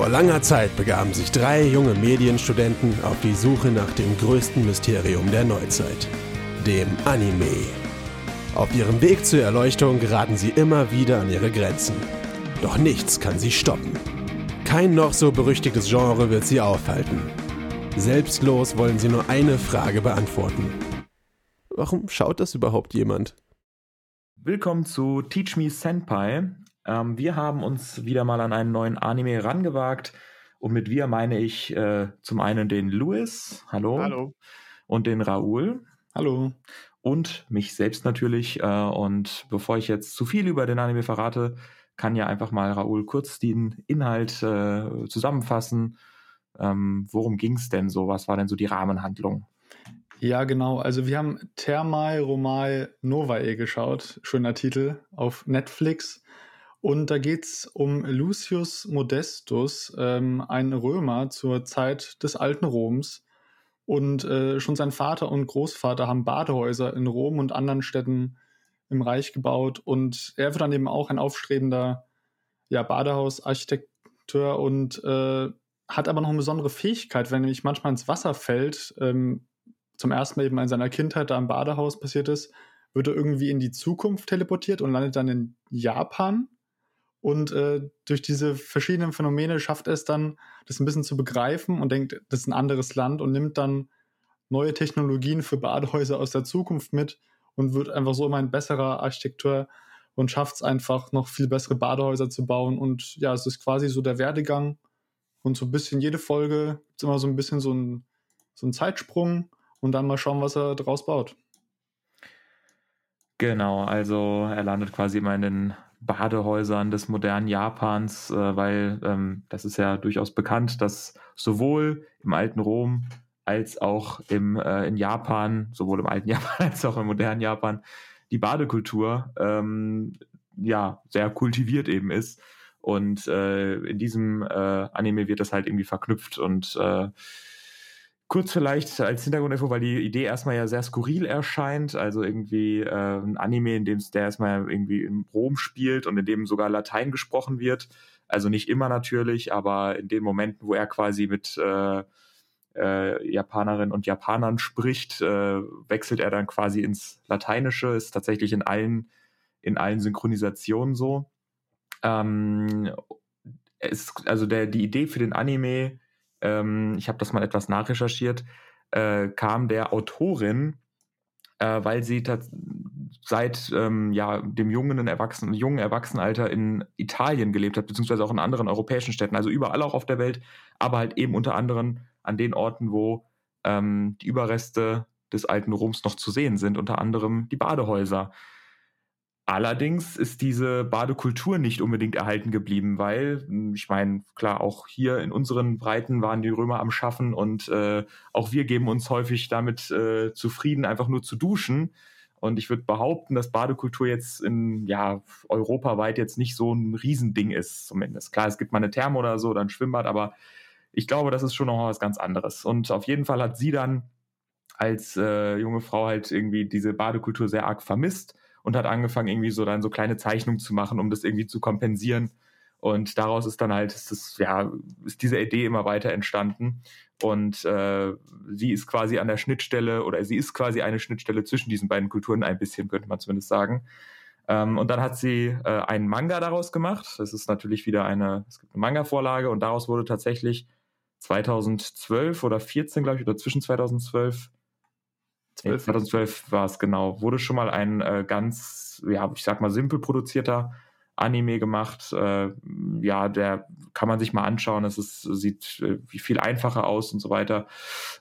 Vor langer Zeit begaben sich drei junge Medienstudenten auf die Suche nach dem größten Mysterium der Neuzeit, dem Anime. Auf ihrem Weg zur Erleuchtung geraten sie immer wieder an ihre Grenzen. Doch nichts kann sie stoppen. Kein noch so berüchtigtes Genre wird sie aufhalten. Selbstlos wollen sie nur eine Frage beantworten. Warum schaut das überhaupt jemand? Willkommen zu Teach Me Senpai. Ähm, wir haben uns wieder mal an einen neuen Anime rangewagt. Und mit wir meine ich äh, zum einen den Louis, hallo. Hallo. Und den Raoul. Hallo. Und mich selbst natürlich. Äh, und bevor ich jetzt zu viel über den Anime verrate, kann ja einfach mal Raoul kurz den Inhalt äh, zusammenfassen. Ähm, worum ging es denn so? Was war denn so die Rahmenhandlung? Ja, genau. Also wir haben Thermal Romal Novae geschaut. Schöner Titel auf Netflix. Und da geht es um Lucius Modestus, ähm, ein Römer zur Zeit des alten Roms. Und äh, schon sein Vater und Großvater haben Badehäuser in Rom und anderen Städten im Reich gebaut. Und er wird dann eben auch ein aufstrebender ja, Badehausarchitekteur und äh, hat aber noch eine besondere Fähigkeit, wenn er nämlich manchmal ins Wasser fällt, ähm, zum ersten Mal eben in seiner Kindheit da im Badehaus passiert ist, wird er irgendwie in die Zukunft teleportiert und landet dann in Japan und äh, durch diese verschiedenen Phänomene schafft er es dann, das ein bisschen zu begreifen und denkt, das ist ein anderes Land und nimmt dann neue Technologien für Badehäuser aus der Zukunft mit und wird einfach so immer ein besserer Architekteur und schafft es einfach, noch viel bessere Badehäuser zu bauen. Und ja, es ist quasi so der Werdegang. Und so ein bisschen jede Folge gibt es immer so ein bisschen so ein, so ein Zeitsprung und dann mal schauen, was er daraus baut. Genau, also er landet quasi immer in den Badehäusern des modernen Japans, äh, weil ähm, das ist ja durchaus bekannt, dass sowohl im alten Rom als auch im, äh, in Japan, sowohl im alten Japan als auch im modernen Japan, die Badekultur ähm, ja sehr kultiviert eben ist. Und äh, in diesem äh, Anime wird das halt irgendwie verknüpft und äh, Kurz vielleicht als Hintergrundinfo, weil die Idee erstmal ja sehr skurril erscheint, also irgendwie äh, ein Anime, in dem der erstmal irgendwie in Rom spielt und in dem sogar Latein gesprochen wird. Also nicht immer natürlich, aber in den Momenten, wo er quasi mit äh, äh, Japanerinnen und Japanern spricht, äh, wechselt er dann quasi ins Lateinische, ist tatsächlich in allen, in allen Synchronisationen so. Ähm, es, also der, die Idee für den Anime ähm, ich habe das mal etwas nachrecherchiert, äh, kam der Autorin, äh, weil sie seit ähm, ja, dem jungen, Erwachsenen, jungen Erwachsenenalter in Italien gelebt hat, beziehungsweise auch in anderen europäischen Städten, also überall auch auf der Welt, aber halt eben unter anderem an den Orten, wo ähm, die Überreste des alten Roms noch zu sehen sind, unter anderem die Badehäuser. Allerdings ist diese Badekultur nicht unbedingt erhalten geblieben, weil, hm, ich meine, klar, auch hier in unseren Breiten waren die Römer am Schaffen und äh, auch wir geben uns häufig damit äh, zufrieden, einfach nur zu duschen. Und ich würde behaupten, dass Badekultur jetzt in ja, europaweit jetzt nicht so ein Riesending ist, zumindest. Klar, es gibt mal eine Therme oder so oder ein Schwimmbad, aber ich glaube, das ist schon noch was ganz anderes. Und auf jeden Fall hat sie dann als äh, junge Frau halt irgendwie diese Badekultur sehr arg vermisst und hat angefangen, irgendwie so dann so kleine Zeichnungen zu machen, um das irgendwie zu kompensieren. Und daraus ist dann halt, ist das, ja, ist diese Idee immer weiter entstanden. Und äh, sie ist quasi an der Schnittstelle oder sie ist quasi eine Schnittstelle zwischen diesen beiden Kulturen ein bisschen, könnte man zumindest sagen. Ähm, und dann hat sie äh, einen Manga daraus gemacht. Das ist natürlich wieder eine, es gibt eine Manga-Vorlage und daraus wurde tatsächlich 2012 oder 14, glaube ich, oder zwischen 2012 12. 2012 war es genau. Wurde schon mal ein äh, ganz, ja, ich sag mal, simpel produzierter Anime gemacht. Äh, ja, der kann man sich mal anschauen. Es ist, sieht äh, viel einfacher aus und so weiter.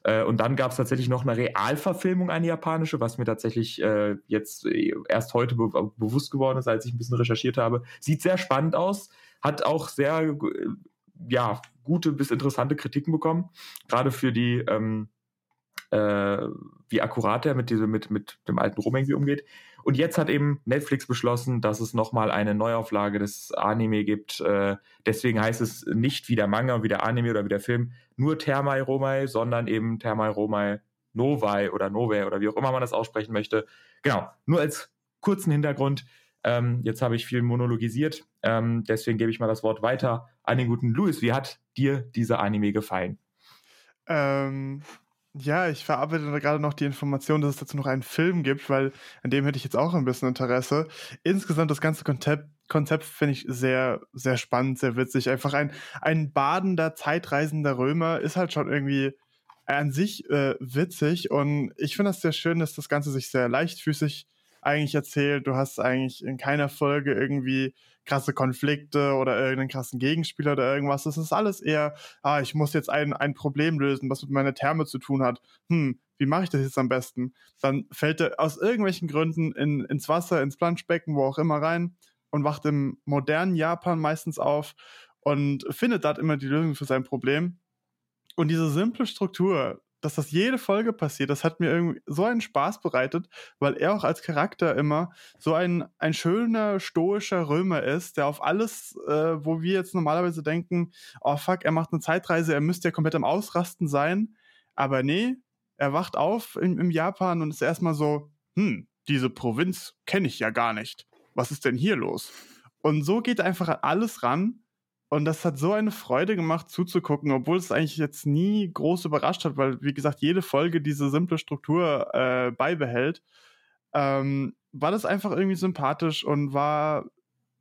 Äh, und dann gab es tatsächlich noch eine Realverfilmung, eine japanische, was mir tatsächlich äh, jetzt äh, erst heute be bewusst geworden ist, als ich ein bisschen recherchiert habe. Sieht sehr spannend aus, hat auch sehr, äh, ja, gute bis interessante Kritiken bekommen. Gerade für die, ähm, äh, wie akkurat er mit, diese, mit, mit dem alten Rom irgendwie umgeht. Und jetzt hat eben Netflix beschlossen, dass es nochmal eine Neuauflage des Anime gibt. Äh, deswegen heißt es nicht wie der Manga, wie der Anime oder wie der Film nur Thermai Romai, sondern eben Thermai Romai Novai oder Novae oder wie auch immer man das aussprechen möchte. Genau, nur als kurzen Hintergrund. Ähm, jetzt habe ich viel monologisiert, ähm, deswegen gebe ich mal das Wort weiter an den guten Louis. Wie hat dir dieser Anime gefallen? Ähm, ja, ich verarbeite gerade noch die Information, dass es dazu noch einen Film gibt, weil an dem hätte ich jetzt auch ein bisschen Interesse. Insgesamt das ganze Konzept, Konzept finde ich sehr, sehr spannend, sehr witzig. Einfach ein, ein badender, zeitreisender Römer ist halt schon irgendwie an sich äh, witzig und ich finde das sehr schön, dass das Ganze sich sehr leichtfüßig eigentlich erzählt. Du hast eigentlich in keiner Folge irgendwie krasse Konflikte oder irgendeinen krassen Gegenspieler oder irgendwas. Das ist alles eher, ah, ich muss jetzt ein, ein Problem lösen, was mit meiner Therme zu tun hat. Hm, wie mache ich das jetzt am besten? Dann fällt er aus irgendwelchen Gründen in, ins Wasser, ins Planschbecken, wo auch immer rein und wacht im modernen Japan meistens auf und findet dort immer die Lösung für sein Problem. Und diese simple Struktur, dass das jede Folge passiert, das hat mir irgendwie so einen Spaß bereitet, weil er auch als Charakter immer so ein, ein schöner, stoischer Römer ist, der auf alles, äh, wo wir jetzt normalerweise denken, oh fuck, er macht eine Zeitreise, er müsste ja komplett am Ausrasten sein. Aber nee, er wacht auf im, im Japan und ist erstmal so, hm, diese Provinz kenne ich ja gar nicht. Was ist denn hier los? Und so geht er einfach an alles ran und das hat so eine Freude gemacht zuzugucken, obwohl es eigentlich jetzt nie groß überrascht hat, weil, wie gesagt, jede Folge diese simple Struktur äh, beibehält. Ähm, war das einfach irgendwie sympathisch und war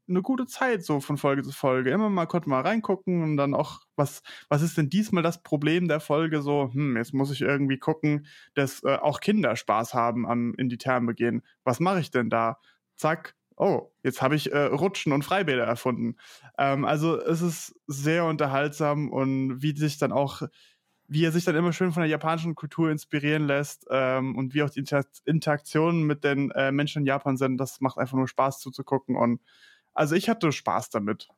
eine gute Zeit so von Folge zu Folge. Immer mal konnte mal reingucken und dann auch, was, was ist denn diesmal das Problem der Folge? So, hm, jetzt muss ich irgendwie gucken, dass äh, auch Kinder Spaß haben am in die Therme gehen. Was mache ich denn da? Zack, oh, jetzt habe ich äh, Rutschen und Freibäder erfunden. Ähm, also es ist sehr unterhaltsam und wie sich dann auch, wie er sich dann immer schön von der japanischen Kultur inspirieren lässt ähm, und wie auch die Inter Interaktionen mit den äh, Menschen in Japan sind, das macht einfach nur Spaß zuzugucken und also ich hatte Spaß damit.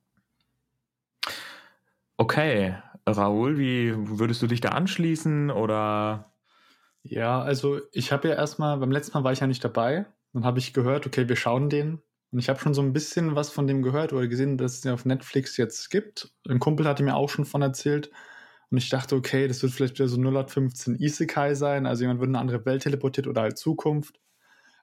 Okay, Raoul, wie würdest du dich da anschließen oder? Ja, also ich habe ja erstmal, beim letzten Mal war ich ja nicht dabei. Dann habe ich gehört, okay, wir schauen den. Und ich habe schon so ein bisschen was von dem gehört oder gesehen, dass es den auf Netflix jetzt gibt. Ein Kumpel hatte mir auch schon von erzählt. Und ich dachte, okay, das wird vielleicht wieder so 0815 Isekai sein. Also jemand wird in eine andere Welt teleportiert oder halt Zukunft.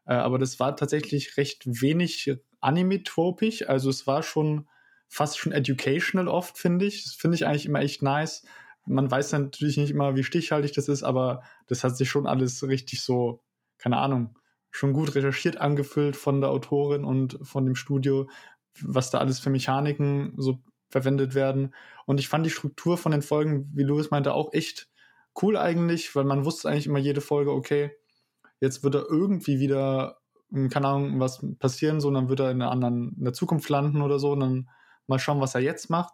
Äh, aber das war tatsächlich recht wenig anime-tropisch. Also es war schon fast schon educational oft, finde ich. Das finde ich eigentlich immer echt nice. Man weiß natürlich nicht immer, wie stichhaltig das ist, aber das hat sich schon alles richtig so, keine Ahnung, schon gut recherchiert angefüllt von der Autorin und von dem Studio, was da alles für Mechaniken so verwendet werden. Und ich fand die Struktur von den Folgen, wie Louis meinte, auch echt cool eigentlich, weil man wusste eigentlich immer jede Folge, okay, jetzt wird er irgendwie wieder, hm, keine Ahnung, was passieren, so, und dann wird er in einer anderen, in der Zukunft landen oder so, und dann mal schauen, was er jetzt macht.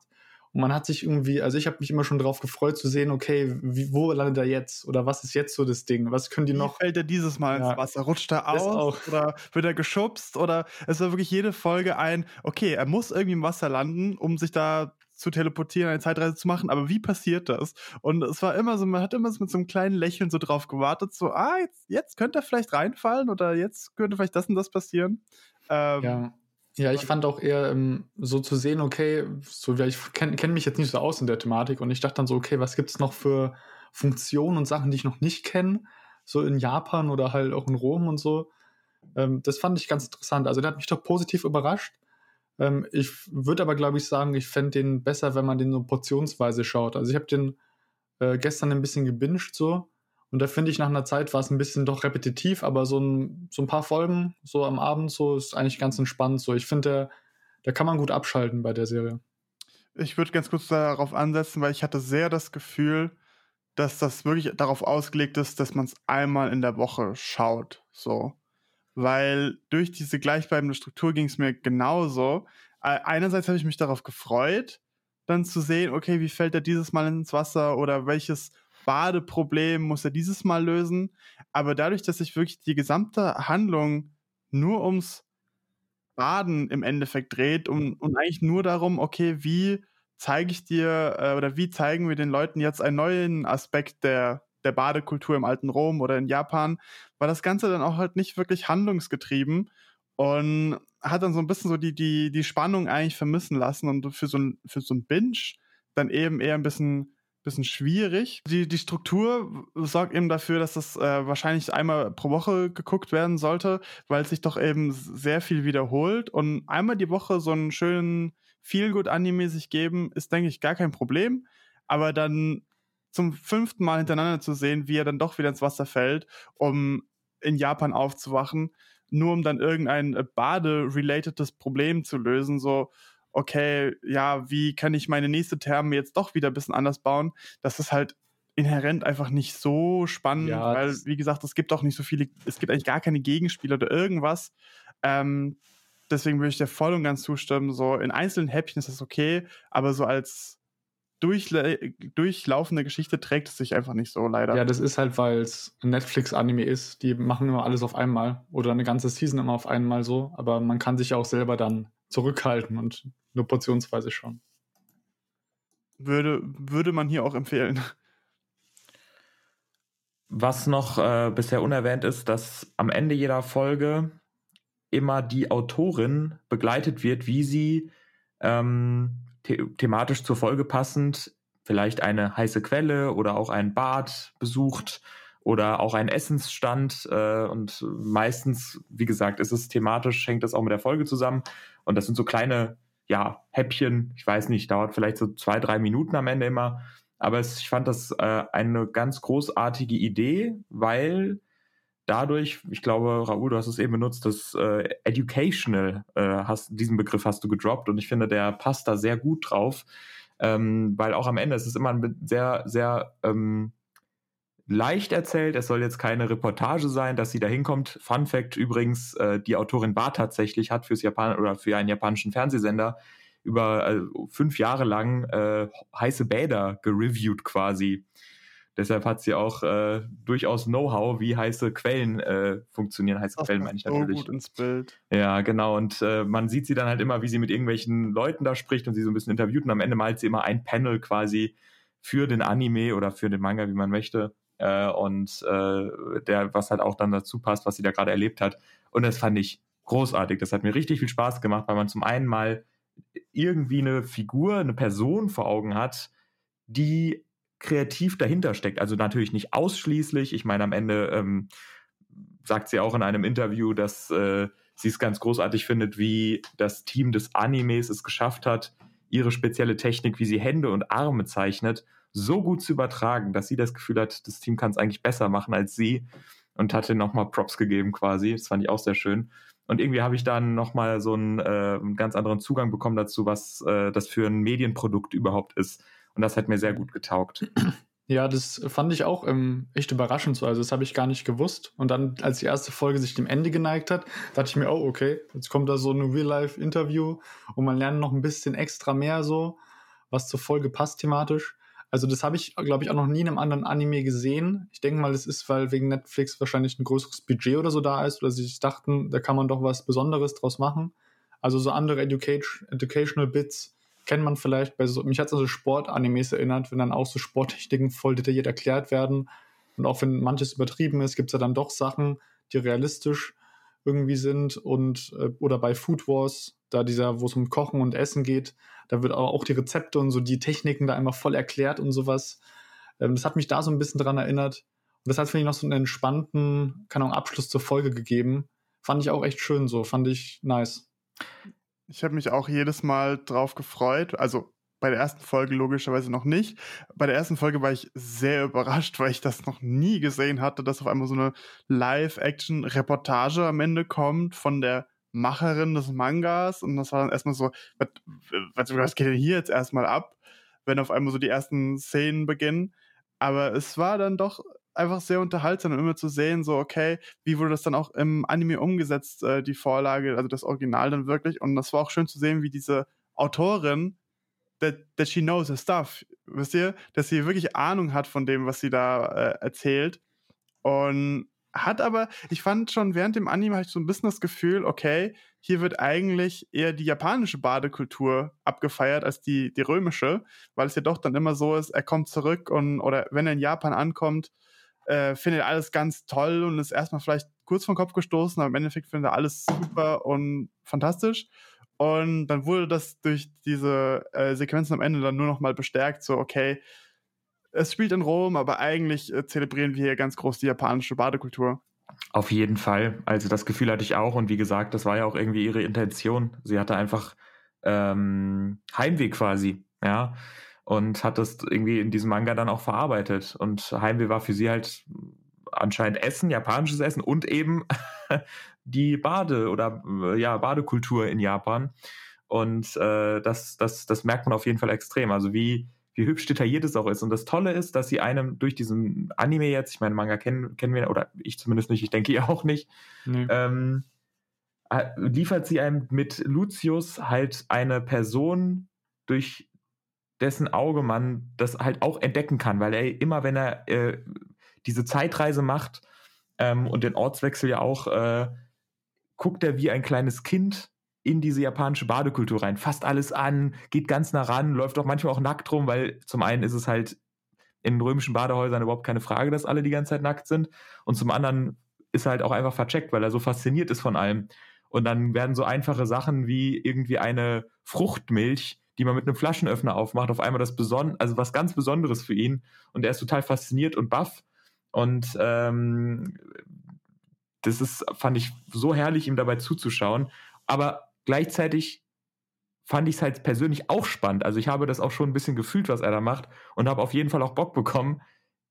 Und man hat sich irgendwie, also ich habe mich immer schon darauf gefreut zu sehen, okay, wie, wo landet er jetzt? Oder was ist jetzt so das Ding? Was können die noch? Wie fällt er dieses Mal ja. ins Wasser? Rutscht er aus? Oder wird er geschubst? Oder es war wirklich jede Folge ein, okay, er muss irgendwie im Wasser landen, um sich da zu teleportieren, eine Zeitreise zu machen, aber wie passiert das? Und es war immer so, man hat immer so mit so einem kleinen Lächeln so drauf gewartet, so, ah, jetzt, jetzt könnte er vielleicht reinfallen oder jetzt könnte vielleicht das und das passieren. Ähm, ja. Ja, ich fand auch eher ähm, so zu sehen, okay, so ich kenne kenn mich jetzt nicht so aus in der Thematik und ich dachte dann so, okay, was gibt es noch für Funktionen und Sachen, die ich noch nicht kenne, so in Japan oder halt auch in Rom und so. Ähm, das fand ich ganz interessant. Also der hat mich doch positiv überrascht. Ähm, ich würde aber, glaube ich, sagen, ich fände den besser, wenn man den so portionsweise schaut. Also ich habe den äh, gestern ein bisschen gebinged so und da finde ich, nach einer Zeit war es ein bisschen doch repetitiv, aber so ein, so ein paar Folgen, so am Abend, so ist eigentlich ganz entspannt. So, ich finde, da kann man gut abschalten bei der Serie. Ich würde ganz kurz darauf ansetzen, weil ich hatte sehr das Gefühl, dass das wirklich darauf ausgelegt ist, dass man es einmal in der Woche schaut. So. Weil durch diese gleichbleibende Struktur ging es mir genauso. Einerseits habe ich mich darauf gefreut, dann zu sehen, okay, wie fällt er dieses Mal ins Wasser oder welches Badeproblem muss er dieses Mal lösen. Aber dadurch, dass sich wirklich die gesamte Handlung nur ums Baden im Endeffekt dreht und, und eigentlich nur darum, okay, wie zeige ich dir äh, oder wie zeigen wir den Leuten jetzt einen neuen Aspekt der, der Badekultur im alten Rom oder in Japan, war das Ganze dann auch halt nicht wirklich handlungsgetrieben und hat dann so ein bisschen so die, die, die Spannung eigentlich vermissen lassen und für so ein, für so ein Binge dann eben eher ein bisschen bisschen schwierig. Die, die Struktur sorgt eben dafür, dass das äh, wahrscheinlich einmal pro Woche geguckt werden sollte, weil sich doch eben sehr viel wiederholt. Und einmal die Woche so einen schönen Feel-Good-Anime sich geben, ist, denke ich, gar kein Problem. Aber dann zum fünften Mal hintereinander zu sehen, wie er dann doch wieder ins Wasser fällt, um in Japan aufzuwachen, nur um dann irgendein äh, Bade-relatedes Problem zu lösen, so, okay, ja, wie kann ich meine nächste Therme jetzt doch wieder ein bisschen anders bauen? Das ist halt inhärent einfach nicht so spannend, ja, weil, wie gesagt, es gibt auch nicht so viele, es gibt eigentlich gar keine Gegenspieler oder irgendwas. Ähm, deswegen würde ich dir voll und ganz zustimmen. So in einzelnen Häppchen ist das okay, aber so als durchle durchlaufende Geschichte trägt es sich einfach nicht so, leider. Ja, das ist halt, weil es ein Netflix-Anime ist. Die machen immer alles auf einmal oder eine ganze Season immer auf einmal so. Aber man kann sich ja auch selber dann zurückhalten und nur portionsweise schauen. Würde, würde man hier auch empfehlen. Was noch äh, bisher unerwähnt ist, dass am Ende jeder Folge immer die Autorin begleitet wird, wie sie ähm, the thematisch zur Folge passend vielleicht eine heiße Quelle oder auch ein Bad besucht oder auch einen Essensstand. Äh, und meistens, wie gesagt, ist es thematisch, hängt das auch mit der Folge zusammen. Und das sind so kleine, ja, Häppchen. Ich weiß nicht, dauert vielleicht so zwei, drei Minuten am Ende immer. Aber es, ich fand das äh, eine ganz großartige Idee, weil dadurch, ich glaube, Raoul, du hast es eben benutzt, das äh, Educational, äh, hast, diesen Begriff hast du gedroppt und ich finde, der passt da sehr gut drauf, ähm, weil auch am Ende ist es immer ein sehr, sehr ähm, leicht erzählt. Es soll jetzt keine Reportage sein, dass sie da hinkommt. Fun Fact übrigens, äh, die Autorin war tatsächlich, hat fürs Japan oder für einen japanischen Fernsehsender über äh, fünf Jahre lang äh, heiße Bäder gereviewt quasi. Deshalb hat sie auch äh, durchaus Know-how, wie heiße Quellen äh, funktionieren. Heiße das Quellen meine ich natürlich. So gut ins Bild. Ja, genau. Und äh, man sieht sie dann halt immer, wie sie mit irgendwelchen Leuten da spricht und sie so ein bisschen interviewt. Und am Ende malt sie immer ein Panel quasi für den Anime oder für den Manga, wie man möchte. Äh, und äh, der, was halt auch dann dazu passt, was sie da gerade erlebt hat. Und das fand ich großartig. Das hat mir richtig viel Spaß gemacht, weil man zum einen mal irgendwie eine Figur, eine Person vor Augen hat, die kreativ dahinter steckt. Also natürlich nicht ausschließlich. Ich meine, am Ende ähm, sagt sie auch in einem Interview, dass äh, sie es ganz großartig findet, wie das Team des Animes es geschafft hat, ihre spezielle Technik, wie sie Hände und Arme zeichnet, so gut zu übertragen, dass sie das Gefühl hat, das Team kann es eigentlich besser machen als sie und hatte nochmal Props gegeben quasi. Das fand ich auch sehr schön. Und irgendwie habe ich dann nochmal so einen, äh, einen ganz anderen Zugang bekommen dazu, was äh, das für ein Medienprodukt überhaupt ist. Und das hat mir sehr gut getaugt. Ja, das fand ich auch ähm, echt überraschend so. Also, das habe ich gar nicht gewusst. Und dann, als die erste Folge sich dem Ende geneigt hat, dachte ich mir, oh, okay, jetzt kommt da so ein Real-Life-Interview und man lernt noch ein bisschen extra mehr so, was zur Folge passt thematisch. Also, das habe ich, glaube ich, auch noch nie in einem anderen Anime gesehen. Ich denke mal, das ist, weil wegen Netflix wahrscheinlich ein größeres Budget oder so da ist, oder sie sich dachten, da kann man doch was Besonderes draus machen. Also, so andere Education, Educational Bits kennt man vielleicht bei so, mich hat es an so Sportanimes erinnert, wenn dann auch so Sporttechniken voll detailliert erklärt werden. Und auch wenn manches übertrieben ist, gibt es ja dann doch Sachen, die realistisch irgendwie sind. Und äh, oder bei Food Wars, da dieser, wo es um Kochen und Essen geht, da wird auch die Rezepte und so die Techniken da einmal voll erklärt und sowas. Ähm, das hat mich da so ein bisschen dran erinnert. Und das hat, finde ich, noch so einen entspannten, keine Ahnung, Abschluss zur Folge gegeben. Fand ich auch echt schön so, fand ich nice. Ich habe mich auch jedes Mal drauf gefreut. Also bei der ersten Folge logischerweise noch nicht. Bei der ersten Folge war ich sehr überrascht, weil ich das noch nie gesehen hatte, dass auf einmal so eine Live-Action-Reportage am Ende kommt von der Macherin des Mangas. Und das war dann erstmal so, was, was, geht denn hier jetzt erstmal ab, wenn auf einmal so die ersten Szenen beginnen. Aber es war dann doch einfach sehr unterhaltsam immer zu sehen, so, okay, wie wurde das dann auch im Anime umgesetzt, äh, die Vorlage, also das Original dann wirklich. Und das war auch schön zu sehen, wie diese Autorin, that, that she knows her stuff, wisst ihr, dass sie wirklich Ahnung hat von dem, was sie da äh, erzählt. Und hat aber, ich fand schon während dem Anime hatte ich so ein bisschen das Gefühl, okay, hier wird eigentlich eher die japanische Badekultur abgefeiert als die, die römische, weil es ja doch dann immer so ist, er kommt zurück und, oder wenn er in Japan ankommt, äh, findet alles ganz toll und ist erstmal vielleicht kurz vom Kopf gestoßen, aber im Endeffekt findet er alles super und fantastisch. Und dann wurde das durch diese äh, Sequenzen am Ende dann nur noch mal bestärkt, so, okay, es spielt in Rom, aber eigentlich äh, zelebrieren wir hier ganz groß die japanische Badekultur. Auf jeden Fall. Also das Gefühl hatte ich auch und wie gesagt, das war ja auch irgendwie ihre Intention. Sie hatte einfach ähm, Heimweh quasi, ja, und hat das irgendwie in diesem Manga dann auch verarbeitet. Und Heimweh war für sie halt anscheinend Essen, japanisches Essen und eben die Bade- oder äh, ja, Badekultur in Japan. Und äh, das, das, das merkt man auf jeden Fall extrem. Also wie, wie hübsch detailliert es auch ist. Und das Tolle ist, dass sie einem durch diesen Anime jetzt, ich meine, Manga kennen, kennen wir, oder ich zumindest nicht, ich denke ihr auch nicht, nee. ähm, äh, liefert sie einem mit Lucius halt eine Person, durch dessen Auge man das halt auch entdecken kann, weil er immer, wenn er äh, diese Zeitreise macht ähm, und den Ortswechsel ja auch, äh, guckt er wie ein kleines Kind in diese japanische Badekultur rein, fasst alles an, geht ganz nah ran, läuft auch manchmal auch nackt rum, weil zum einen ist es halt in römischen Badehäusern überhaupt keine Frage, dass alle die ganze Zeit nackt sind und zum anderen ist er halt auch einfach vercheckt, weil er so fasziniert ist von allem. Und dann werden so einfache Sachen wie irgendwie eine Fruchtmilch, die man mit einem Flaschenöffner aufmacht, auf einmal das Beson also was ganz Besonderes für ihn. Und er ist total fasziniert und baff. Und ähm, das ist, fand ich so herrlich, ihm dabei zuzuschauen. Aber gleichzeitig fand ich es halt persönlich auch spannend. Also ich habe das auch schon ein bisschen gefühlt, was er da macht und habe auf jeden Fall auch Bock bekommen,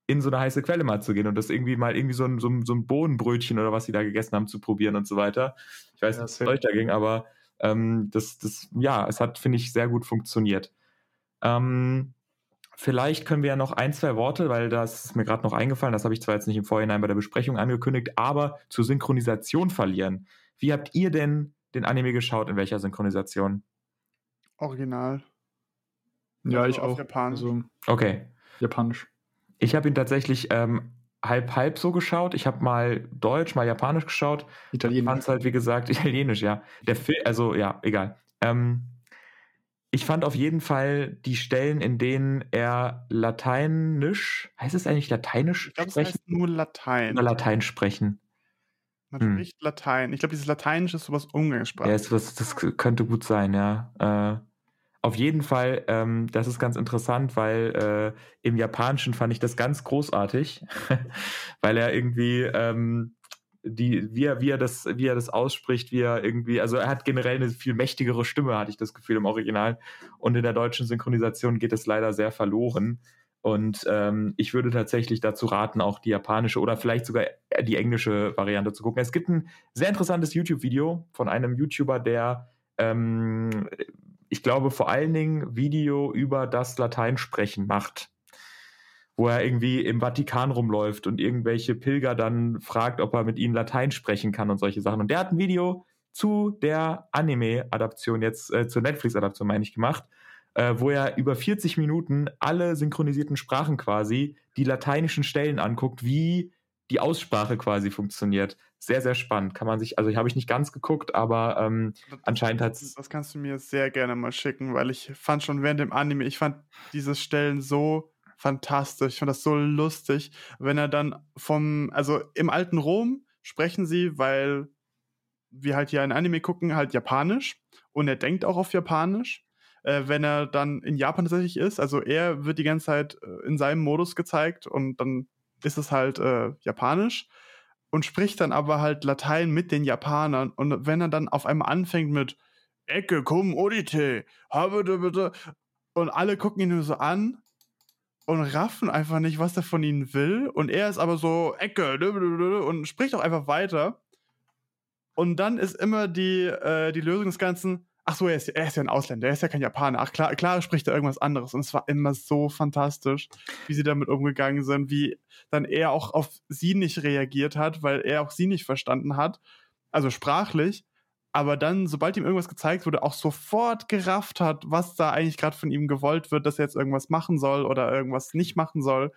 in so eine heiße Quelle mal zu gehen und das irgendwie mal irgendwie so ein, so ein, so ein Bohnenbrötchen oder was sie da gegessen haben zu probieren und so weiter. Ich weiß nicht, ja, was euch da ging, aber ähm, das, das, ja, es hat, finde ich, sehr gut funktioniert. Ähm, vielleicht können wir ja noch ein, zwei Worte, weil das ist mir gerade noch eingefallen, das habe ich zwar jetzt nicht im Vorhinein bei der Besprechung angekündigt, aber zur Synchronisation verlieren. Wie habt ihr denn den Anime geschaut? In welcher Synchronisation? Original. Ja, also ich auch. Japanisch. Also, okay. Japanisch. Ich habe ihn tatsächlich ähm, halb halb so geschaut. Ich habe mal Deutsch, mal Japanisch geschaut. Italienisch. Fand es halt, wie gesagt, Italienisch, ja. Der Film, also ja, egal. Ähm, ich fand auf jeden Fall die Stellen, in denen er Lateinisch, heißt es eigentlich Lateinisch ich glaub, sprechen? Es heißt nur Latein. Oder Latein sprechen. Man hm. spricht Latein. Ich glaube, dieses Lateinisch ist sowas Umgangssprache. Ja, was, das könnte gut sein, ja. Äh, auf jeden Fall, ähm, das ist ganz interessant, weil äh, im Japanischen fand ich das ganz großartig, weil er irgendwie ähm, die, wie er, wie er das, wie er das ausspricht, wie er irgendwie, also er hat generell eine viel mächtigere Stimme, hatte ich das Gefühl im Original. Und in der deutschen Synchronisation geht es leider sehr verloren. Und ähm, ich würde tatsächlich dazu raten, auch die japanische oder vielleicht sogar die englische Variante zu gucken. Es gibt ein sehr interessantes YouTube-Video von einem YouTuber, der ähm, ich glaube, vor allen Dingen Video über das Lateinsprechen macht. Wo er irgendwie im Vatikan rumläuft und irgendwelche Pilger dann fragt, ob er mit ihnen Latein sprechen kann und solche Sachen. Und der hat ein Video zu der Anime-Adaption, jetzt äh, zur Netflix-Adaption, meine ich, gemacht, äh, wo er über 40 Minuten alle synchronisierten Sprachen quasi die lateinischen Stellen anguckt, wie die Aussprache quasi funktioniert. Sehr, sehr spannend. Kann man sich, also habe ich nicht ganz geguckt, aber ähm, anscheinend hat es. Das kannst du mir sehr gerne mal schicken, weil ich fand schon während dem Anime, ich fand diese Stellen so fantastisch. Ich fand das so lustig, wenn er dann vom, also im alten Rom sprechen sie, weil wir halt hier ein Anime gucken, halt Japanisch und er denkt auch auf Japanisch. Äh, wenn er dann in Japan tatsächlich ist, also er wird die ganze Zeit äh, in seinem Modus gezeigt und dann ist es halt äh, Japanisch und spricht dann aber halt Latein mit den Japanern. Und wenn er dann auf einmal anfängt mit Ecke, komm, Odite, habe du bitte. Und alle gucken ihn nur so an und raffen einfach nicht, was er von ihnen will. Und er ist aber so Ecke und spricht auch einfach weiter. Und dann ist immer die, äh, die Lösung des Ganzen, ach so, er ist, er ist ja ein Ausländer, er ist ja kein Japaner. Ach klar, klar spricht er irgendwas anderes. Und es war immer so fantastisch, wie sie damit umgegangen sind, wie dann er auch auf sie nicht reagiert hat, weil er auch sie nicht verstanden hat. Also sprachlich. Aber dann, sobald ihm irgendwas gezeigt wurde, auch sofort gerafft hat, was da eigentlich gerade von ihm gewollt wird, dass er jetzt irgendwas machen soll oder irgendwas nicht machen soll.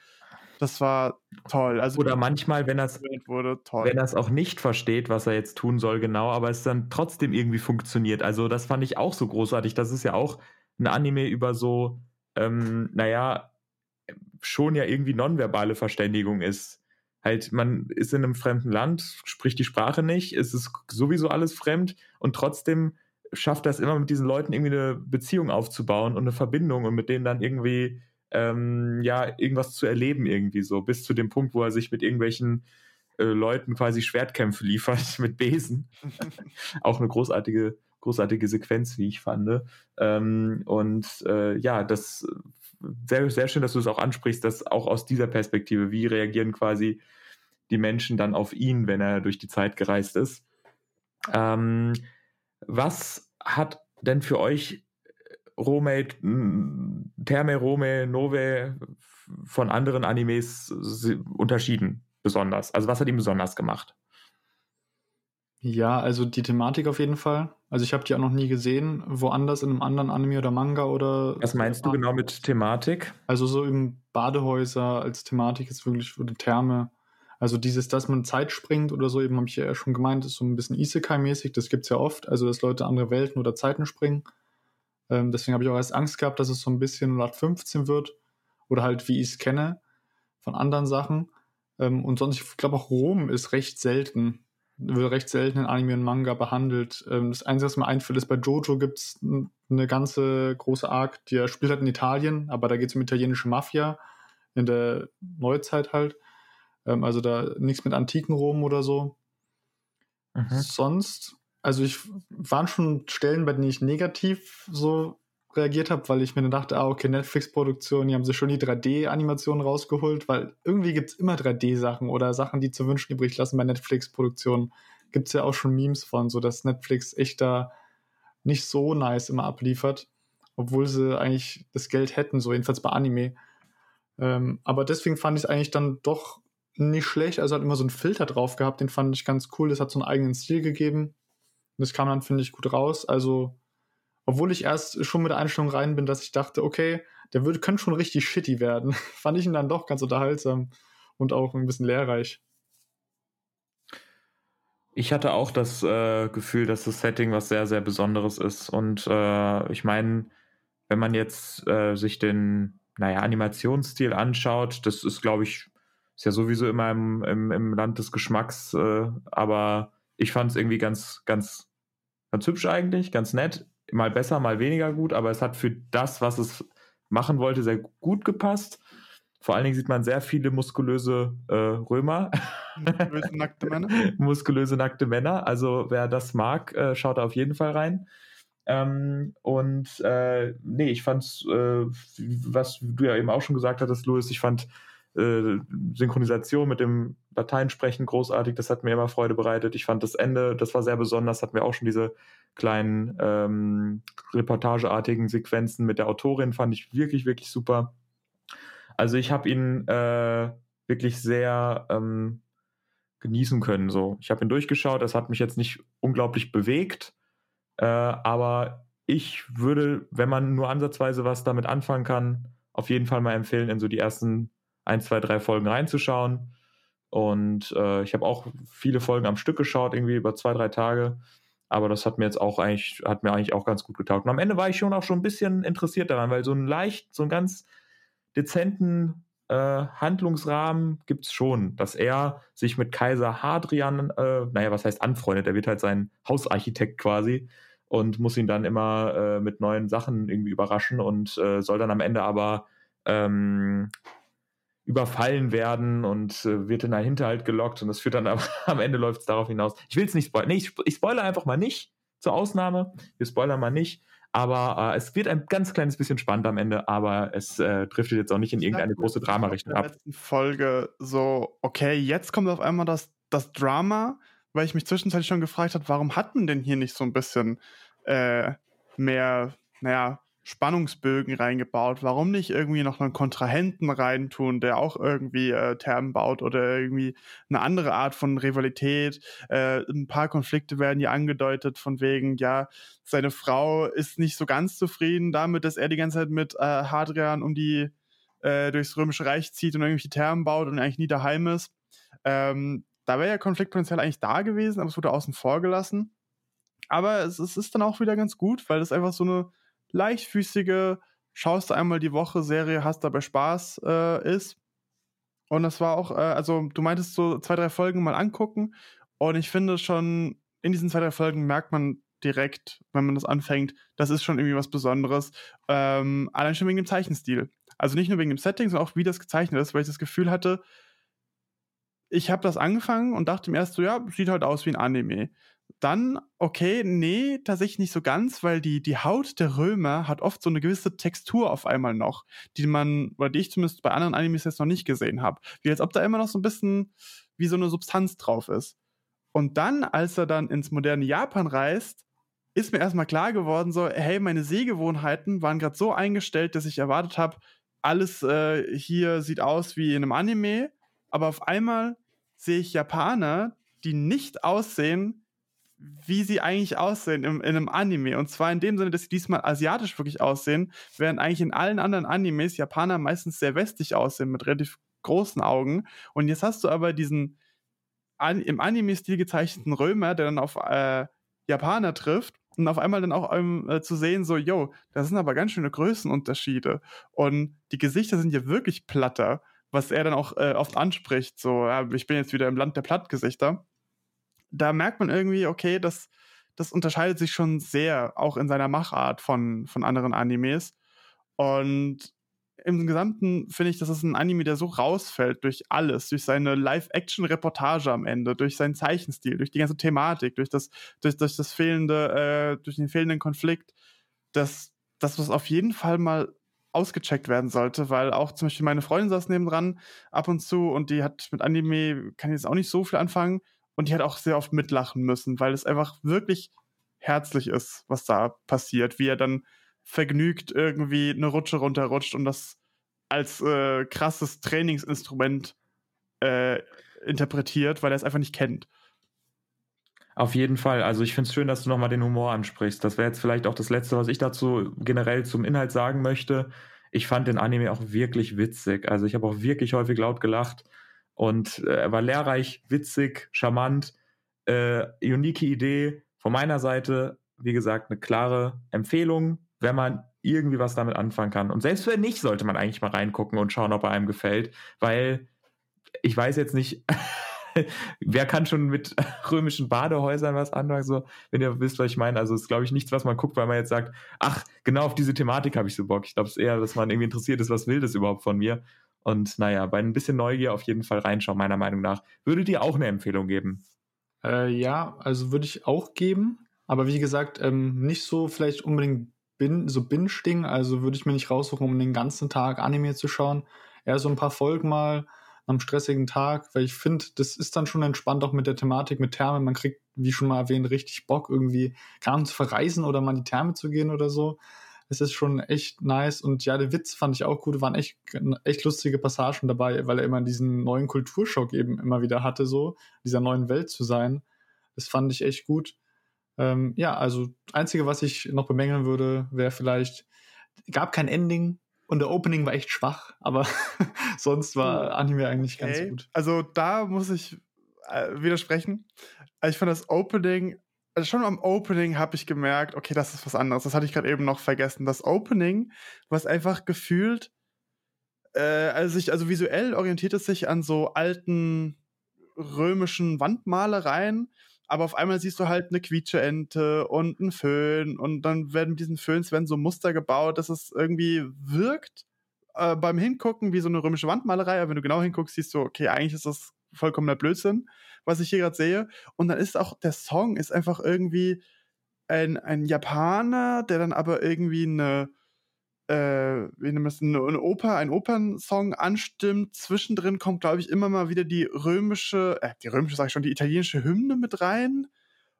Das war toll. Also Oder manchmal, wenn er es auch nicht versteht, was er jetzt tun soll, genau, aber es dann trotzdem irgendwie funktioniert. Also das fand ich auch so großartig. Das ist ja auch ein Anime über so, ähm, naja, schon ja irgendwie nonverbale Verständigung ist. Halt, man ist in einem fremden Land, spricht die Sprache nicht, es ist sowieso alles fremd und trotzdem schafft das immer mit diesen Leuten irgendwie eine Beziehung aufzubauen und eine Verbindung und mit denen dann irgendwie ähm, ja, irgendwas zu erleben irgendwie so, bis zu dem Punkt, wo er sich mit irgendwelchen äh, Leuten quasi Schwertkämpfe liefert mit Besen. Auch eine großartige, großartige Sequenz, wie ich fand. Ähm, und äh, ja, das sehr, sehr schön, dass du es auch ansprichst, dass auch aus dieser Perspektive, wie reagieren quasi die Menschen dann auf ihn, wenn er durch die Zeit gereist ist. Ähm, was hat denn für euch Rome, Terme, Rome, Nove von anderen Animes unterschieden, besonders? Also was hat ihn besonders gemacht? Ja, also die Thematik auf jeden Fall. Also ich habe die auch noch nie gesehen, woanders in einem anderen Anime oder Manga oder. Was meinst du genau mit Thematik? Also so im Badehäuser als Thematik ist wirklich oder Therme. Also dieses, dass man Zeit springt oder so, eben habe ich ja schon gemeint, ist so ein bisschen Isekai-mäßig, das gibt es ja oft, also dass Leute andere Welten oder Zeiten springen. Ähm, deswegen habe ich auch erst Angst gehabt, dass es so ein bisschen 0815 wird. Oder halt, wie ich es kenne, von anderen Sachen. Ähm, und sonst, ich glaube auch Rom ist recht selten, wird recht selten in Anime und Manga behandelt. Ähm, das Einzige, was mir einfällt, ist bei Jojo gibt es eine ganze große Arc, die spielt halt in Italien, aber da geht es um italienische Mafia in der Neuzeit halt. Ähm, also da nichts mit antiken Rom oder so. Mhm. Sonst also ich waren schon Stellen, bei denen ich negativ so reagiert habe, weil ich mir dann dachte, ah, okay, Netflix-Produktion, die haben sich schon die 3D-Animationen rausgeholt, weil irgendwie gibt es immer 3D-Sachen oder Sachen, die zu wünschen übrig lassen bei Netflix-Produktionen. Gibt es ja auch schon Memes von, so dass Netflix echt da nicht so nice immer abliefert, obwohl sie eigentlich das Geld hätten, so jedenfalls bei Anime. Ähm, aber deswegen fand ich es eigentlich dann doch nicht schlecht. Also hat immer so einen Filter drauf gehabt, den fand ich ganz cool. Das hat so einen eigenen Stil gegeben. Das kam dann, finde ich, gut raus. Also, obwohl ich erst schon mit der Einstellung rein bin, dass ich dachte, okay, der würde, könnte schon richtig shitty werden, fand ich ihn dann doch ganz unterhaltsam und auch ein bisschen lehrreich. Ich hatte auch das äh, Gefühl, dass das Setting was sehr, sehr Besonderes ist. Und äh, ich meine, wenn man jetzt äh, sich den, naja, Animationsstil anschaut, das ist, glaube ich, ist ja sowieso immer im, im, im Land des Geschmacks, äh, aber ich fand es irgendwie ganz, ganz, ganz hübsch eigentlich, ganz nett. Mal besser, mal weniger gut, aber es hat für das, was es machen wollte, sehr gut gepasst. Vor allen Dingen sieht man sehr viele muskulöse äh, Römer. Muskulöse nackte Männer. muskulöse nackte Männer. Also wer das mag, äh, schaut da auf jeden Fall rein. Ähm, und äh, nee, ich fand's, äh, was du ja eben auch schon gesagt hattest, Louis, ich fand äh, Synchronisation mit dem Lateinsprechen großartig, das hat mir immer Freude bereitet. Ich fand das Ende, das war sehr besonders, hatten wir auch schon diese kleinen ähm, reportageartigen Sequenzen mit der Autorin, fand ich wirklich, wirklich super. Also ich habe ihn äh, wirklich sehr ähm, genießen können. So. Ich habe ihn durchgeschaut, das hat mich jetzt nicht unglaublich bewegt, äh, aber ich würde, wenn man nur ansatzweise was damit anfangen kann, auf jeden Fall mal empfehlen, in so die ersten ein, zwei, drei Folgen reinzuschauen. Und äh, ich habe auch viele Folgen am Stück geschaut, irgendwie über zwei, drei Tage. Aber das hat mir jetzt auch eigentlich, hat mir eigentlich auch ganz gut getaugt. Und am Ende war ich schon auch schon ein bisschen interessiert daran, weil so einen leicht, so einen ganz dezenten äh, Handlungsrahmen gibt es schon, dass er sich mit Kaiser Hadrian, äh, naja, was heißt anfreundet, er wird halt sein Hausarchitekt quasi und muss ihn dann immer äh, mit neuen Sachen irgendwie überraschen und äh, soll dann am Ende aber ähm, überfallen werden und äh, wird in einen Hinterhalt gelockt und das führt dann aber am Ende läuft es darauf hinaus. Ich will es nicht spoilern. Nee, ich, ich spoilere einfach mal nicht zur Ausnahme. Wir spoilern mal nicht. Aber äh, es wird ein ganz kleines bisschen spannend am Ende, aber es äh, driftet jetzt auch nicht in irgendeine große Dramarichtung ab. In der letzten Folge so, okay, jetzt kommt auf einmal das, das Drama, weil ich mich zwischenzeitlich schon gefragt habe, warum hat man denn hier nicht so ein bisschen äh, mehr, naja, Spannungsbögen reingebaut. Warum nicht irgendwie noch einen Kontrahenten reintun, der auch irgendwie äh, Termen baut oder irgendwie eine andere Art von Rivalität? Äh, ein paar Konflikte werden ja angedeutet von wegen, ja, seine Frau ist nicht so ganz zufrieden damit, dass er die ganze Zeit mit äh, Hadrian um die äh, durchs Römische Reich zieht und irgendwelche Termen baut und eigentlich nie daheim ist. Ähm, da wäre ja Konfliktpotenzial eigentlich da gewesen, aber es wurde außen vor gelassen. Aber es, es ist dann auch wieder ganz gut, weil es einfach so eine leichtfüßige, schaust du einmal die Woche Serie, hast dabei Spaß äh, ist. Und das war auch, äh, also du meintest so zwei, drei Folgen mal angucken. Und ich finde schon, in diesen zwei, drei Folgen merkt man direkt, wenn man das anfängt, das ist schon irgendwie was Besonderes. Ähm, allein schon wegen dem Zeichenstil. Also nicht nur wegen dem Setting, sondern auch wie das gezeichnet ist, weil ich das Gefühl hatte, ich habe das angefangen und dachte mir erst so, ja, sieht halt aus wie ein Anime. Dann, okay, nee, tatsächlich nicht so ganz, weil die, die Haut der Römer hat oft so eine gewisse Textur auf einmal noch, die man, oder die ich zumindest bei anderen Animes jetzt noch nicht gesehen habe. Wie als ob da immer noch so ein bisschen wie so eine Substanz drauf ist. Und dann, als er dann ins moderne Japan reist, ist mir erstmal klar geworden, so, hey, meine Sehgewohnheiten waren gerade so eingestellt, dass ich erwartet habe, alles äh, hier sieht aus wie in einem Anime, aber auf einmal sehe ich Japaner, die nicht aussehen wie sie eigentlich aussehen im, in einem Anime. Und zwar in dem Sinne, dass sie diesmal asiatisch wirklich aussehen, während eigentlich in allen anderen Animes Japaner meistens sehr westlich aussehen, mit relativ großen Augen. Und jetzt hast du aber diesen an, im Anime-Stil gezeichneten Römer, der dann auf äh, Japaner trifft und auf einmal dann auch ähm, äh, zu sehen, so, yo, das sind aber ganz schöne Größenunterschiede. Und die Gesichter sind ja wirklich platter, was er dann auch äh, oft anspricht, so, ja, ich bin jetzt wieder im Land der Plattgesichter da merkt man irgendwie, okay, das, das unterscheidet sich schon sehr, auch in seiner Machart von, von anderen Animes. Und im Gesamten finde ich, das ist ein Anime, der so rausfällt durch alles, durch seine Live-Action-Reportage am Ende, durch seinen Zeichenstil, durch die ganze Thematik, durch das, durch, durch das fehlende, äh, durch den fehlenden Konflikt, dass das was auf jeden Fall mal ausgecheckt werden sollte, weil auch zum Beispiel meine Freundin saß nebendran ab und zu und die hat mit Anime, kann jetzt auch nicht so viel anfangen, und die hat auch sehr oft mitlachen müssen, weil es einfach wirklich herzlich ist, was da passiert, wie er dann vergnügt irgendwie eine Rutsche runterrutscht und das als äh, krasses Trainingsinstrument äh, interpretiert, weil er es einfach nicht kennt. Auf jeden Fall. Also ich finde es schön, dass du nochmal den Humor ansprichst. Das wäre jetzt vielleicht auch das Letzte, was ich dazu generell zum Inhalt sagen möchte. Ich fand den Anime auch wirklich witzig. Also ich habe auch wirklich häufig laut gelacht. Und äh, er war lehrreich, witzig, charmant, äh, unique Idee. Von meiner Seite, wie gesagt, eine klare Empfehlung, wenn man irgendwie was damit anfangen kann. Und selbst wenn nicht, sollte man eigentlich mal reingucken und schauen, ob er einem gefällt, weil ich weiß jetzt nicht, wer kann schon mit römischen Badehäusern was anfangen, so, wenn ihr wisst, was ich meine. Also es ist, glaube ich, nichts, was man guckt, weil man jetzt sagt, ach, genau auf diese Thematik habe ich so Bock. Ich glaube es eher, dass man irgendwie interessiert ist, was will das überhaupt von mir. Und naja, bei ein bisschen Neugier auf jeden Fall reinschauen, meiner Meinung nach. Würdet ihr auch eine Empfehlung geben? Äh, ja, also würde ich auch geben. Aber wie gesagt, ähm, nicht so vielleicht unbedingt bin, so Binge-Ding. Also würde ich mir nicht raussuchen, um den ganzen Tag Anime zu schauen. Eher so ein paar Folgen mal am stressigen Tag, weil ich finde, das ist dann schon entspannt auch mit der Thematik, mit Therme. Man kriegt, wie schon mal erwähnt, richtig Bock, irgendwie gar zu verreisen oder mal in die Therme zu gehen oder so es ist schon echt nice. Und ja, der Witz fand ich auch gut. Waren echt, echt lustige Passagen dabei, weil er immer diesen neuen Kulturschock eben immer wieder hatte, so, dieser neuen Welt zu sein. Das fand ich echt gut. Ähm, ja, also, einzige, was ich noch bemängeln würde, wäre vielleicht, gab kein Ending, und der Opening war echt schwach, aber sonst war Anime eigentlich ganz okay. gut. Also da muss ich äh, widersprechen. Ich fand das Opening also schon am Opening habe ich gemerkt, okay, das ist was anderes. Das hatte ich gerade eben noch vergessen. Das Opening, was einfach gefühlt, äh, also, sich, also visuell orientiert es sich an so alten römischen Wandmalereien, aber auf einmal siehst du halt eine Quietscheente und einen Föhn und dann werden mit diesen Föhns werden so Muster gebaut, dass es irgendwie wirkt äh, beim Hingucken wie so eine römische Wandmalerei, aber wenn du genau hinguckst, siehst du, okay, eigentlich ist das vollkommener Blödsinn was ich hier gerade sehe. Und dann ist auch der Song ist einfach irgendwie ein, ein Japaner, der dann aber irgendwie eine, äh, wie nennt man das, eine, Oper, ein Opernsong anstimmt. Zwischendrin kommt, glaube ich, immer mal wieder die römische, äh, die römische, sag ich schon, die italienische Hymne mit rein.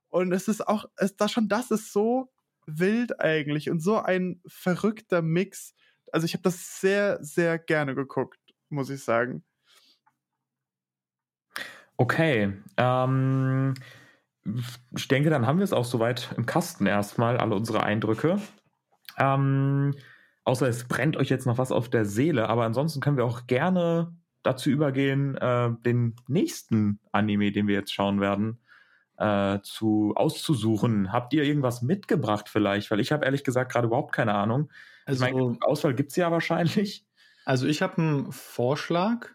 Und es ist auch, es, da schon das ist so wild eigentlich und so ein verrückter Mix. Also ich habe das sehr, sehr gerne geguckt, muss ich sagen. Okay. Ähm, ich denke, dann haben wir es auch soweit im Kasten erstmal, alle unsere Eindrücke. Ähm, außer es brennt euch jetzt noch was auf der Seele, aber ansonsten können wir auch gerne dazu übergehen, äh, den nächsten Anime, den wir jetzt schauen werden, äh, zu auszusuchen. Habt ihr irgendwas mitgebracht vielleicht? Weil ich habe ehrlich gesagt gerade überhaupt keine Ahnung. Also, ich meine, Auswahl gibt es ja wahrscheinlich. Also ich habe einen Vorschlag.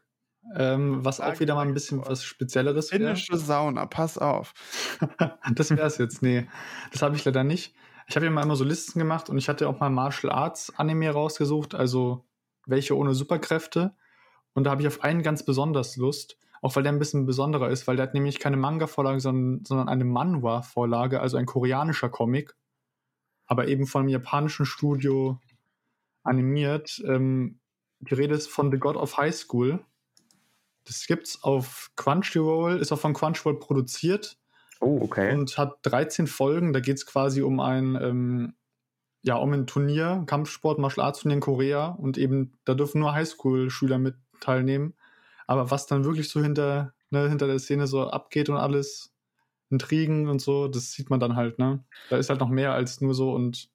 Ähm, was auch wieder mal ein bisschen was Spezielleres wäre. Finnische Sauna, pass auf. das wäre es jetzt. Nee, das habe ich leider nicht. Ich habe ja mal immer so Listen gemacht und ich hatte auch mal Martial Arts Anime rausgesucht. Also welche ohne Superkräfte. Und da habe ich auf einen ganz besonders Lust, auch weil der ein bisschen besonderer ist, weil der hat nämlich keine Manga-Vorlage, sondern, sondern eine Manhwa-Vorlage, also ein koreanischer Comic, aber eben von einem japanischen Studio animiert. Ähm, die Rede ist von The God of High School. Das gibt's auf Crunchyroll, ist auch von Crunchyroll produziert. Oh, okay. Und hat 13 Folgen. Da geht es quasi um ein, ähm, ja, um ein Turnier, Kampfsport, Martial Arts Turnier in Korea. Und eben, da dürfen nur Highschool-Schüler mit teilnehmen. Aber was dann wirklich so hinter, ne, hinter der Szene so abgeht und alles, Intrigen und so, das sieht man dann halt, ne? Da ist halt noch mehr als nur so und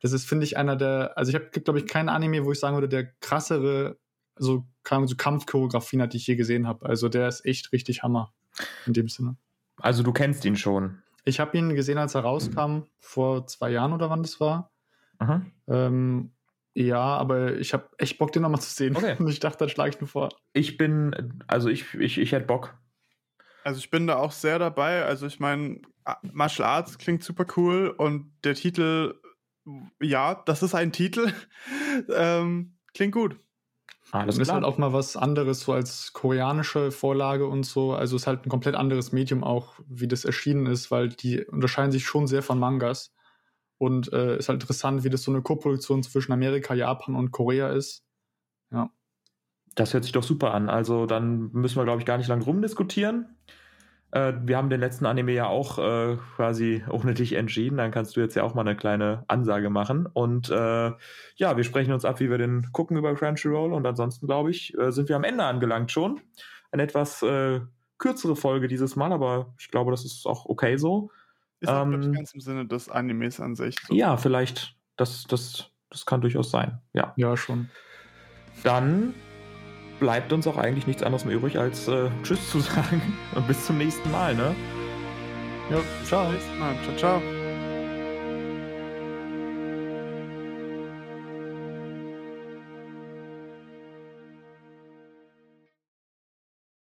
das ist, finde ich, einer der, also ich habe, glaube ich, keinen Anime, wo ich sagen würde, der krassere, so, so Kampfchoreografien hat, die ich je gesehen habe. Also der ist echt richtig Hammer in dem Sinne. Also du kennst ihn schon. Ich habe ihn gesehen, als er rauskam, mhm. vor zwei Jahren oder wann das war. Ähm, ja, aber ich habe echt Bock, den nochmal zu sehen. Okay. Und ich dachte, dann schlage ich ihn vor. Ich bin, also ich, ich, ich hätte Bock. Also ich bin da auch sehr dabei. Also ich meine, Martial Arts klingt super cool und der Titel, ja, das ist ein Titel. ähm, klingt gut. Alles und ist halt auch mal was anderes, so als koreanische Vorlage und so. Also ist halt ein komplett anderes Medium auch, wie das erschienen ist, weil die unterscheiden sich schon sehr von Mangas. Und äh, ist halt interessant, wie das so eine Koproduktion zwischen Amerika, Japan und Korea ist. Ja. Das hört sich doch super an. Also dann müssen wir, glaube ich, gar nicht lange rumdiskutieren. Äh, wir haben den letzten Anime ja auch äh, quasi ohne dich entschieden. Dann kannst du jetzt ja auch mal eine kleine Ansage machen. Und äh, ja, wir sprechen uns ab, wie wir den gucken über Crunchyroll. Und ansonsten, glaube ich, äh, sind wir am Ende angelangt schon. Eine etwas äh, kürzere Folge dieses Mal, aber ich glaube, das ist auch okay so. Ist auch, ähm, ganz im Sinne des Animes an sich. So. Ja, vielleicht. Das, das, das kann durchaus sein. Ja. Ja, schon. Dann bleibt uns auch eigentlich nichts anderes mehr übrig, als äh, Tschüss zu sagen und bis zum nächsten Mal, ne? Ja, ciao. Ciao, ciao.